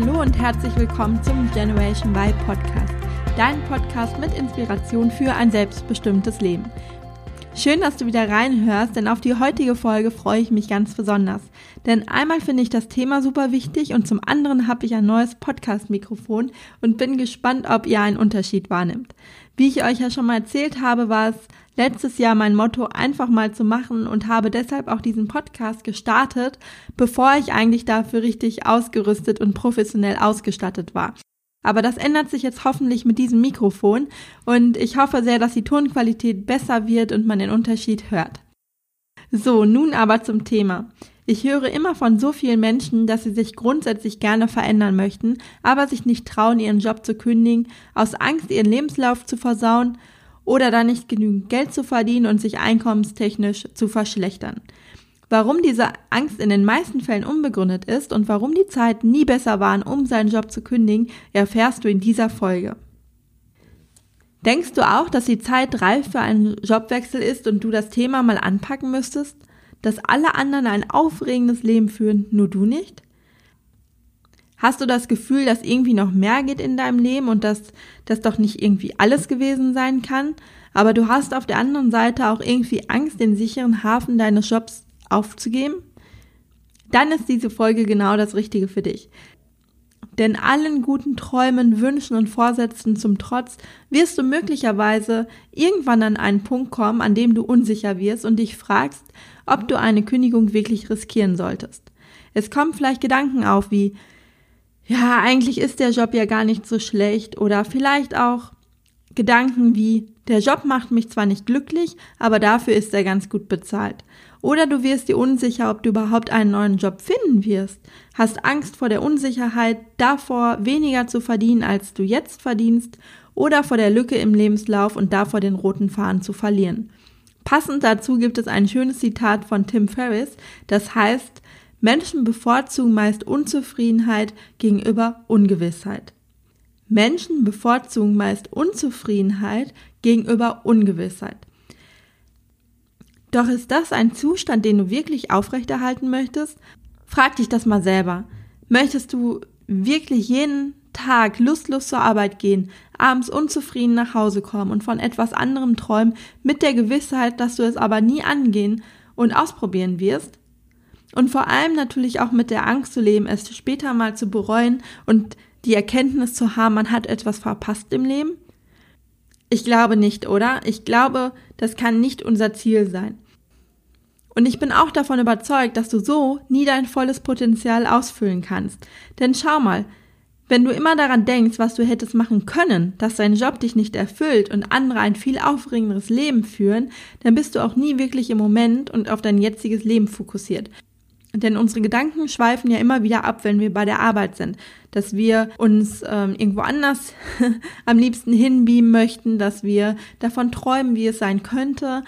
Hallo und herzlich willkommen zum Generation Y Podcast, dein Podcast mit Inspiration für ein selbstbestimmtes Leben. Schön, dass du wieder reinhörst, denn auf die heutige Folge freue ich mich ganz besonders. Denn einmal finde ich das Thema super wichtig und zum anderen habe ich ein neues Podcast-Mikrofon und bin gespannt, ob ihr einen Unterschied wahrnimmt. Wie ich euch ja schon mal erzählt habe, war es letztes Jahr mein Motto, einfach mal zu machen und habe deshalb auch diesen Podcast gestartet, bevor ich eigentlich dafür richtig ausgerüstet und professionell ausgestattet war. Aber das ändert sich jetzt hoffentlich mit diesem Mikrofon und ich hoffe sehr, dass die Tonqualität besser wird und man den Unterschied hört. So, nun aber zum Thema. Ich höre immer von so vielen Menschen, dass sie sich grundsätzlich gerne verändern möchten, aber sich nicht trauen, ihren Job zu kündigen, aus Angst, ihren Lebenslauf zu versauen oder dann nicht genügend Geld zu verdienen und sich einkommenstechnisch zu verschlechtern. Warum diese Angst in den meisten Fällen unbegründet ist und warum die Zeiten nie besser waren, um seinen Job zu kündigen, erfährst du in dieser Folge. Denkst du auch, dass die Zeit reif für einen Jobwechsel ist und du das Thema mal anpacken müsstest? Dass alle anderen ein aufregendes Leben führen, nur du nicht? Hast du das Gefühl, dass irgendwie noch mehr geht in deinem Leben und dass das doch nicht irgendwie alles gewesen sein kann? Aber du hast auf der anderen Seite auch irgendwie Angst, den sicheren Hafen deines Jobs aufzugeben, dann ist diese Folge genau das Richtige für dich. Denn allen guten Träumen, Wünschen und Vorsätzen zum Trotz wirst du möglicherweise irgendwann an einen Punkt kommen, an dem du unsicher wirst und dich fragst, ob du eine Kündigung wirklich riskieren solltest. Es kommen vielleicht Gedanken auf wie, ja, eigentlich ist der Job ja gar nicht so schlecht oder vielleicht auch Gedanken wie, der Job macht mich zwar nicht glücklich, aber dafür ist er ganz gut bezahlt. Oder du wirst dir unsicher, ob du überhaupt einen neuen Job finden wirst, hast Angst vor der Unsicherheit, davor weniger zu verdienen, als du jetzt verdienst, oder vor der Lücke im Lebenslauf und davor den roten Faden zu verlieren. Passend dazu gibt es ein schönes Zitat von Tim Ferriss, das heißt, Menschen bevorzugen meist Unzufriedenheit gegenüber Ungewissheit. Menschen bevorzugen meist Unzufriedenheit gegenüber Ungewissheit. Doch ist das ein Zustand, den du wirklich aufrechterhalten möchtest? Frag dich das mal selber. Möchtest du wirklich jeden Tag lustlos zur Arbeit gehen, abends unzufrieden nach Hause kommen und von etwas anderem träumen, mit der Gewissheit, dass du es aber nie angehen und ausprobieren wirst? Und vor allem natürlich auch mit der Angst zu leben, es später mal zu bereuen und die Erkenntnis zu haben, man hat etwas verpasst im Leben? Ich glaube nicht, oder? Ich glaube, das kann nicht unser Ziel sein. Und ich bin auch davon überzeugt, dass du so nie dein volles Potenzial ausfüllen kannst. Denn schau mal, wenn du immer daran denkst, was du hättest machen können, dass dein Job dich nicht erfüllt und andere ein viel aufregenderes Leben führen, dann bist du auch nie wirklich im Moment und auf dein jetziges Leben fokussiert. Denn unsere Gedanken schweifen ja immer wieder ab, wenn wir bei der Arbeit sind. Dass wir uns ähm, irgendwo anders am liebsten hinbeamen möchten, dass wir davon träumen, wie es sein könnte.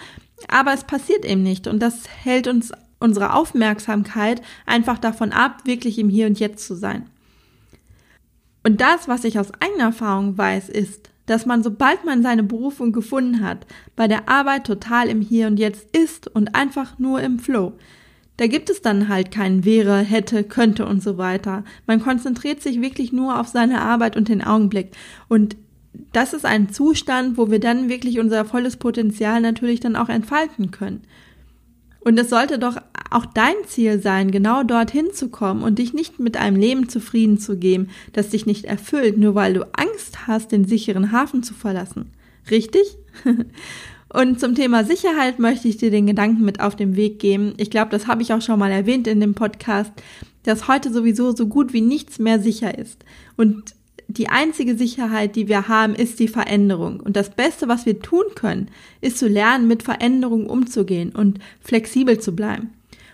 Aber es passiert eben nicht. Und das hält uns unsere Aufmerksamkeit einfach davon ab, wirklich im Hier und Jetzt zu sein. Und das, was ich aus eigener Erfahrung weiß, ist, dass man, sobald man seine Berufung gefunden hat, bei der Arbeit total im Hier und Jetzt ist und einfach nur im Flow. Da gibt es dann halt kein wäre, hätte, könnte und so weiter. Man konzentriert sich wirklich nur auf seine Arbeit und den Augenblick. Und das ist ein Zustand, wo wir dann wirklich unser volles Potenzial natürlich dann auch entfalten können. Und es sollte doch auch dein Ziel sein, genau dorthin zu kommen und dich nicht mit einem Leben zufrieden zu geben, das dich nicht erfüllt, nur weil du Angst hast, den sicheren Hafen zu verlassen. Richtig? Und zum Thema Sicherheit möchte ich dir den Gedanken mit auf den Weg geben. Ich glaube, das habe ich auch schon mal erwähnt in dem Podcast, dass heute sowieso so gut wie nichts mehr sicher ist. Und die einzige Sicherheit, die wir haben, ist die Veränderung. Und das Beste, was wir tun können, ist zu lernen, mit Veränderungen umzugehen und flexibel zu bleiben.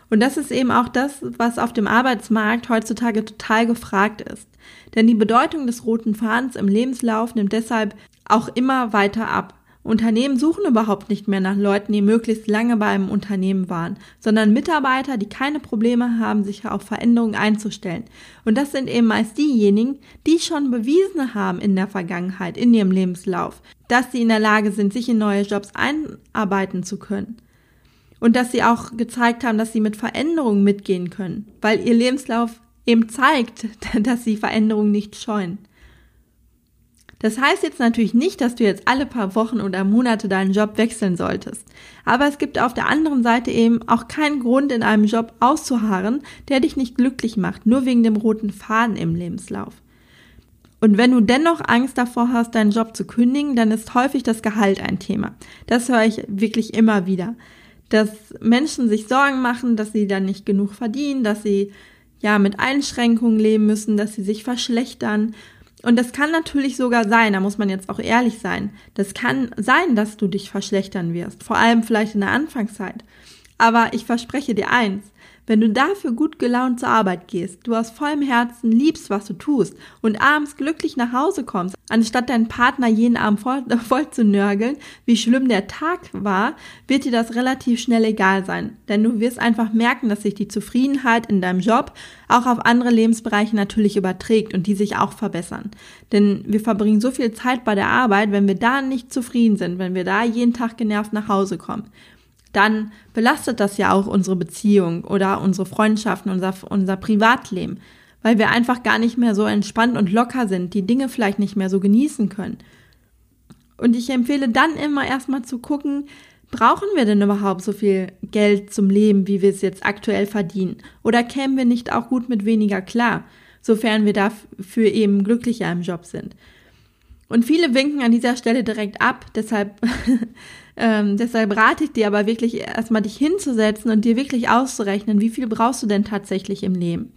Und das ist eben auch das, was auf dem Arbeitsmarkt heutzutage total gefragt ist. Denn die Bedeutung des roten Fadens im Lebenslauf nimmt deshalb auch immer weiter ab. Unternehmen suchen überhaupt nicht mehr nach Leuten, die möglichst lange bei einem Unternehmen waren, sondern Mitarbeiter, die keine Probleme haben, sich auf Veränderungen einzustellen. Und das sind eben meist diejenigen, die schon bewiesen haben in der Vergangenheit, in ihrem Lebenslauf, dass sie in der Lage sind, sich in neue Jobs einarbeiten zu können. Und dass sie auch gezeigt haben, dass sie mit Veränderungen mitgehen können, weil ihr Lebenslauf eben zeigt, dass sie Veränderungen nicht scheuen. Das heißt jetzt natürlich nicht, dass du jetzt alle paar Wochen oder Monate deinen Job wechseln solltest. Aber es gibt auf der anderen Seite eben auch keinen Grund, in einem Job auszuharren, der dich nicht glücklich macht, nur wegen dem roten Faden im Lebenslauf. Und wenn du dennoch Angst davor hast, deinen Job zu kündigen, dann ist häufig das Gehalt ein Thema. Das höre ich wirklich immer wieder. Dass Menschen sich Sorgen machen, dass sie dann nicht genug verdienen, dass sie ja mit Einschränkungen leben müssen, dass sie sich verschlechtern und das kann natürlich sogar sein, da muss man jetzt auch ehrlich sein. Das kann sein, dass du dich verschlechtern wirst, vor allem vielleicht in der Anfangszeit. Aber ich verspreche dir eins, wenn du dafür gut gelaunt zur Arbeit gehst, du aus vollem Herzen liebst, was du tust und abends glücklich nach Hause kommst, anstatt deinen Partner jeden Abend voll, voll zu nörgeln, wie schlimm der Tag war, wird dir das relativ schnell egal sein. Denn du wirst einfach merken, dass sich die Zufriedenheit in deinem Job auch auf andere Lebensbereiche natürlich überträgt und die sich auch verbessern. Denn wir verbringen so viel Zeit bei der Arbeit, wenn wir da nicht zufrieden sind, wenn wir da jeden Tag genervt nach Hause kommen dann belastet das ja auch unsere Beziehung oder unsere Freundschaften, unser, unser Privatleben, weil wir einfach gar nicht mehr so entspannt und locker sind, die Dinge vielleicht nicht mehr so genießen können. Und ich empfehle dann immer erstmal zu gucken, brauchen wir denn überhaupt so viel Geld zum Leben, wie wir es jetzt aktuell verdienen? Oder kämen wir nicht auch gut mit weniger klar, sofern wir dafür eben glücklicher im Job sind? Und viele winken an dieser Stelle direkt ab, deshalb Ähm, deshalb rate ich dir aber wirklich erstmal dich hinzusetzen und dir wirklich auszurechnen, wie viel brauchst du denn tatsächlich im Leben.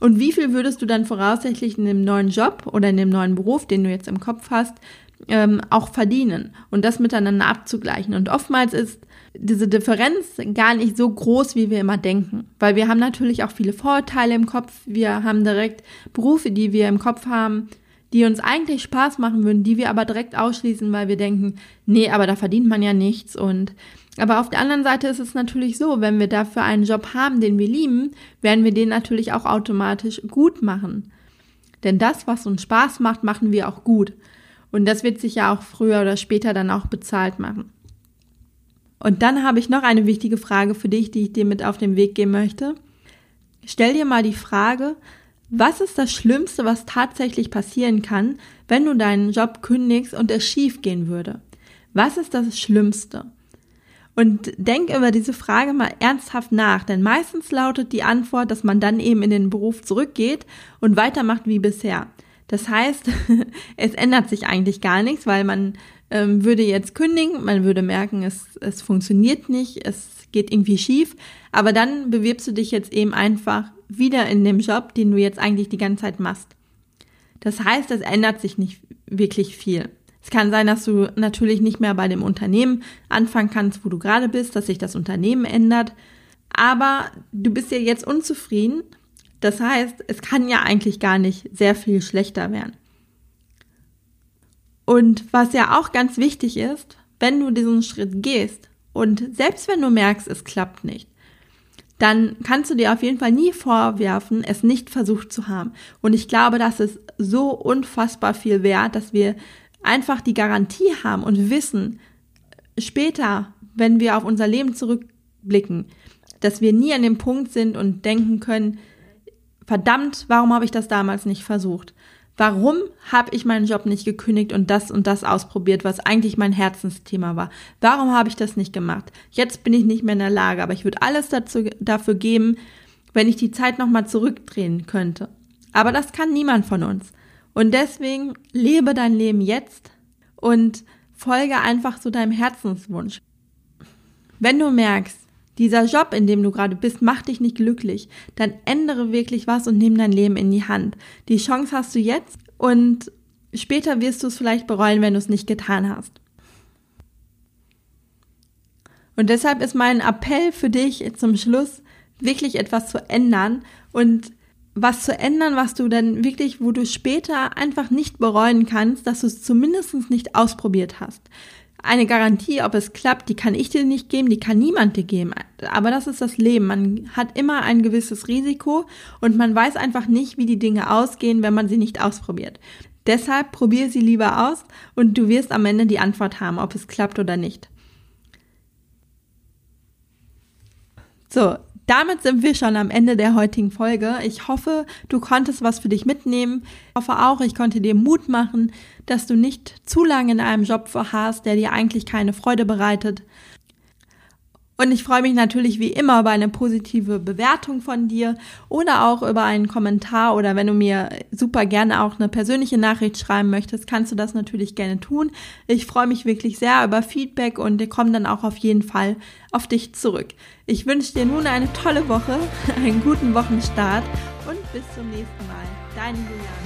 Und wie viel würdest du dann voraussichtlich in dem neuen Job oder in dem neuen Beruf, den du jetzt im Kopf hast, ähm, auch verdienen und das miteinander abzugleichen. Und oftmals ist diese Differenz gar nicht so groß, wie wir immer denken, weil wir haben natürlich auch viele Vorurteile im Kopf. Wir haben direkt Berufe, die wir im Kopf haben, die uns eigentlich Spaß machen würden, die wir aber direkt ausschließen, weil wir denken, nee, aber da verdient man ja nichts und aber auf der anderen Seite ist es natürlich so, wenn wir dafür einen Job haben, den wir lieben, werden wir den natürlich auch automatisch gut machen. Denn das, was uns Spaß macht, machen wir auch gut. Und das wird sich ja auch früher oder später dann auch bezahlt machen. Und dann habe ich noch eine wichtige Frage für dich, die ich dir mit auf den Weg geben möchte. Stell dir mal die Frage, was ist das Schlimmste, was tatsächlich passieren kann, wenn du deinen Job kündigst und es schief gehen würde? Was ist das Schlimmste? Und denk über diese Frage mal ernsthaft nach, denn meistens lautet die Antwort, dass man dann eben in den Beruf zurückgeht und weitermacht wie bisher. Das heißt, es ändert sich eigentlich gar nichts, weil man ähm, würde jetzt kündigen, man würde merken, es, es funktioniert nicht, es geht irgendwie schief, aber dann bewirbst du dich jetzt eben einfach wieder in dem Job, den du jetzt eigentlich die ganze Zeit machst. Das heißt, es ändert sich nicht wirklich viel. Es kann sein, dass du natürlich nicht mehr bei dem Unternehmen anfangen kannst, wo du gerade bist, dass sich das Unternehmen ändert. Aber du bist ja jetzt unzufrieden. Das heißt, es kann ja eigentlich gar nicht sehr viel schlechter werden. Und was ja auch ganz wichtig ist, wenn du diesen Schritt gehst und selbst wenn du merkst, es klappt nicht, dann kannst du dir auf jeden Fall nie vorwerfen, es nicht versucht zu haben. Und ich glaube, das ist so unfassbar viel wert, dass wir einfach die Garantie haben und wissen, später, wenn wir auf unser Leben zurückblicken, dass wir nie an dem Punkt sind und denken können, verdammt, warum habe ich das damals nicht versucht? Warum habe ich meinen Job nicht gekündigt und das und das ausprobiert, was eigentlich mein Herzensthema war? Warum habe ich das nicht gemacht? Jetzt bin ich nicht mehr in der Lage, aber ich würde alles dazu, dafür geben, wenn ich die Zeit nochmal zurückdrehen könnte. Aber das kann niemand von uns. Und deswegen lebe dein Leben jetzt und folge einfach so deinem Herzenswunsch. Wenn du merkst, dieser Job, in dem du gerade bist, macht dich nicht glücklich, dann ändere wirklich was und nimm dein Leben in die Hand. Die Chance hast du jetzt und später wirst du es vielleicht bereuen, wenn du es nicht getan hast. Und deshalb ist mein Appell für dich zum Schluss, wirklich etwas zu ändern und was zu ändern, was du dann wirklich, wo du später einfach nicht bereuen kannst, dass du es zumindest nicht ausprobiert hast eine Garantie, ob es klappt, die kann ich dir nicht geben, die kann niemand dir geben. Aber das ist das Leben. Man hat immer ein gewisses Risiko und man weiß einfach nicht, wie die Dinge ausgehen, wenn man sie nicht ausprobiert. Deshalb probiere sie lieber aus und du wirst am Ende die Antwort haben, ob es klappt oder nicht. So, damit sind wir schon am Ende der heutigen Folge. Ich hoffe, du konntest was für dich mitnehmen. Ich hoffe auch, ich konnte dir Mut machen, dass du nicht zu lange in einem Job verharrst, der dir eigentlich keine Freude bereitet. Und ich freue mich natürlich wie immer über eine positive Bewertung von dir oder auch über einen Kommentar oder wenn du mir super gerne auch eine persönliche Nachricht schreiben möchtest, kannst du das natürlich gerne tun. Ich freue mich wirklich sehr über Feedback und ich komme dann auch auf jeden Fall auf dich zurück. Ich wünsche dir nun eine tolle Woche, einen guten Wochenstart und bis zum nächsten Mal. Deine Juliane.